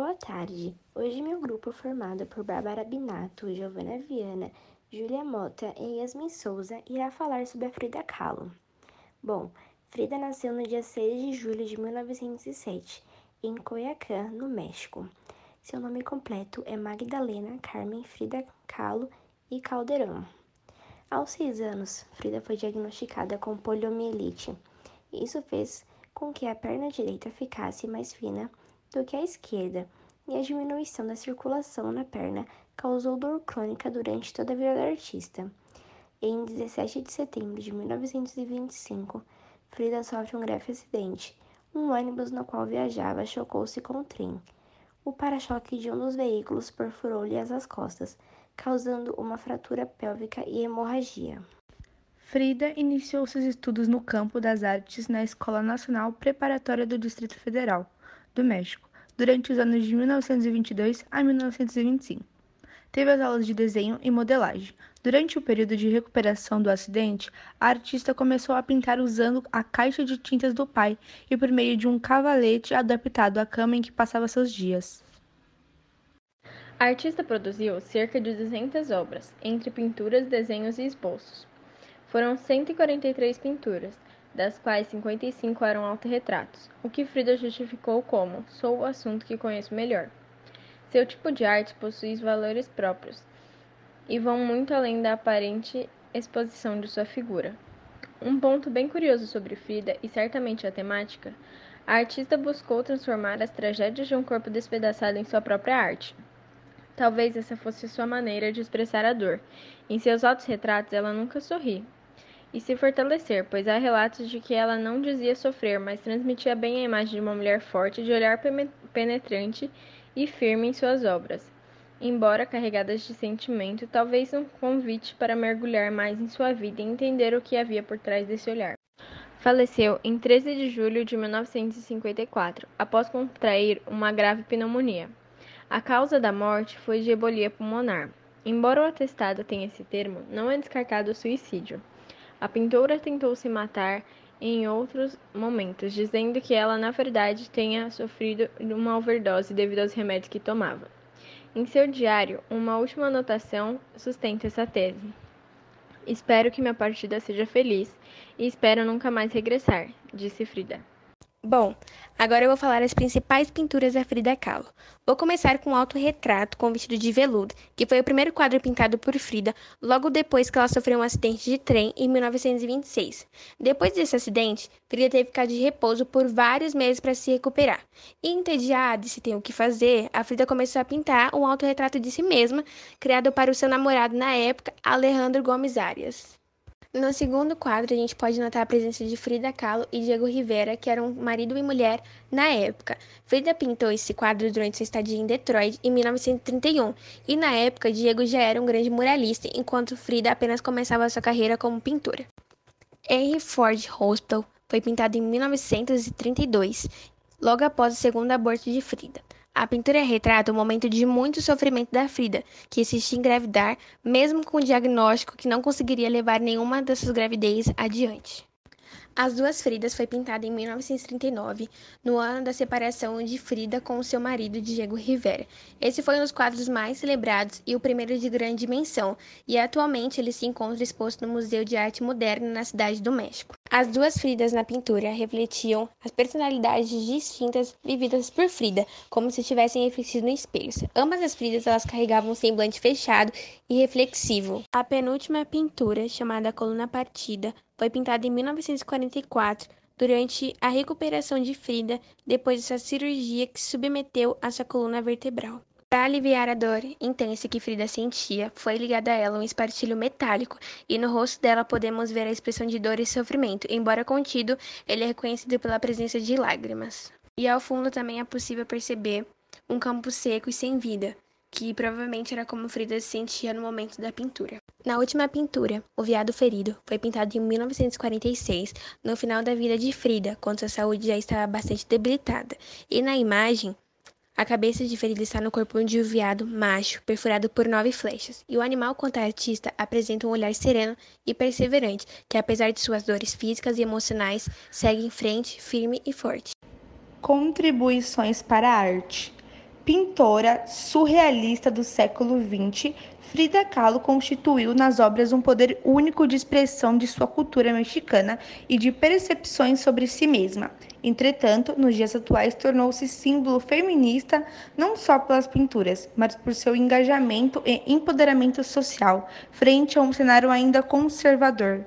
boa tarde. Hoje meu grupo formado por Bárbara Binato, Giovana Viana, Júlia Mota e Yasmin Souza irá falar sobre a Frida Kahlo. Bom, Frida nasceu no dia 6 de julho de 1907, em Coyacán, no México. Seu nome completo é Magdalena Carmen Frida Kahlo e Calderão. Aos seis anos, Frida foi diagnosticada com poliomielite. Isso fez com que a perna direita ficasse mais fina do que a esquerda, e a diminuição da circulação na perna causou dor crônica durante toda a vida da artista. Em 17 de setembro de 1925, Frida sofre um grave acidente. Um ônibus no qual viajava chocou-se com o trem. O para-choque de um dos veículos perfurou-lhe as costas, causando uma fratura pélvica e hemorragia. Frida iniciou seus estudos no campo das artes na Escola Nacional Preparatória do Distrito Federal do México, durante os anos de 1922 a 1925. Teve as aulas de desenho e modelagem. Durante o período de recuperação do acidente, a artista começou a pintar usando a caixa de tintas do pai e por meio de um cavalete adaptado à cama em que passava seus dias. A artista produziu cerca de 200 obras, entre pinturas, desenhos e esboços. Foram 143 pinturas, das quais 55 eram autorretratos, o que Frida justificou como: sou o assunto que conheço melhor. Seu tipo de arte possui valores próprios e vão muito além da aparente exposição de sua figura. Um ponto bem curioso sobre Frida e certamente a temática, a artista buscou transformar as tragédias de um corpo despedaçado em sua própria arte. Talvez essa fosse sua maneira de expressar a dor. Em seus autorretratos, ela nunca sorri, e se fortalecer, pois há relatos de que ela não dizia sofrer, mas transmitia bem a imagem de uma mulher forte, de olhar penetrante e firme em suas obras. Embora carregadas de sentimento, talvez um convite para mergulhar mais em sua vida e entender o que havia por trás desse olhar. Faleceu em 13 de julho de 1954, após contrair uma grave pneumonia. A causa da morte foi de ebolia pulmonar. Embora o atestado tenha esse termo, não é descartado o suicídio. A pintora tentou se matar em outros momentos, dizendo que ela na verdade tenha sofrido uma overdose devido aos remédios que tomava. Em seu diário, uma última anotação sustenta essa tese. Espero que minha partida seja feliz e espero nunca mais regressar, disse Frida. Bom, agora eu vou falar as principais pinturas da Frida Kahlo. Vou começar com o autorretrato com vestido de veludo, que foi o primeiro quadro pintado por Frida logo depois que ela sofreu um acidente de trem em 1926. Depois desse acidente, Frida teve que ficar de repouso por vários meses para se recuperar. E entediada e se tem o que fazer, a Frida começou a pintar um autorretrato de si mesma, criado para o seu namorado na época, Alejandro Gomes Arias. No segundo quadro, a gente pode notar a presença de Frida Kahlo e Diego Rivera, que eram marido e mulher na época. Frida pintou esse quadro durante sua estadia em Detroit em 1931, e na época Diego já era um grande muralista, enquanto Frida apenas começava sua carreira como pintora. Henry Ford Hospital foi pintado em 1932, logo após o segundo aborto de Frida. A pintura retrata o momento de muito sofrimento da Frida, que insiste em engravidar, mesmo com o diagnóstico que não conseguiria levar nenhuma dessas gravidez adiante. As Duas Fridas foi pintada em 1939, no ano da separação de Frida com seu marido Diego Rivera. Esse foi um dos quadros mais celebrados e o primeiro de grande dimensão, e atualmente ele se encontra exposto no Museu de Arte Moderna na cidade do México. As duas Fridas na pintura refletiam as personalidades distintas vividas por Frida, como se tivessem refletido no espelho. Ambas as Fridas elas carregavam um semblante fechado e reflexivo. A penúltima pintura, chamada Coluna Partida, foi pintada em 1944 durante a recuperação de Frida depois dessa cirurgia que submeteu a sua coluna vertebral. Para aliviar a dor intensa que Frida sentia, foi ligado a ela um espartilho metálico, e no rosto dela podemos ver a expressão de dor e sofrimento, embora contido, ele é reconhecido pela presença de lágrimas. E ao fundo também é possível perceber um campo seco e sem vida, que provavelmente era como Frida se sentia no momento da pintura. Na última pintura, O Viado Ferido, foi pintado em 1946, no final da vida de Frida, quando sua saúde já estava bastante debilitada. E na imagem, a cabeça de Frida está no corpo de um viado macho, perfurado por nove flechas, e o animal, quanto a artista, apresenta um olhar sereno e perseverante, que apesar de suas dores físicas e emocionais, segue em frente, firme e forte. Contribuições para a arte. Pintora surrealista do século XX, Frida Kahlo constituiu nas obras um poder único de expressão de sua cultura mexicana e de percepções sobre si mesma. Entretanto, nos dias atuais tornou-se símbolo feminista não só pelas pinturas, mas por seu engajamento e empoderamento social frente a um cenário ainda conservador.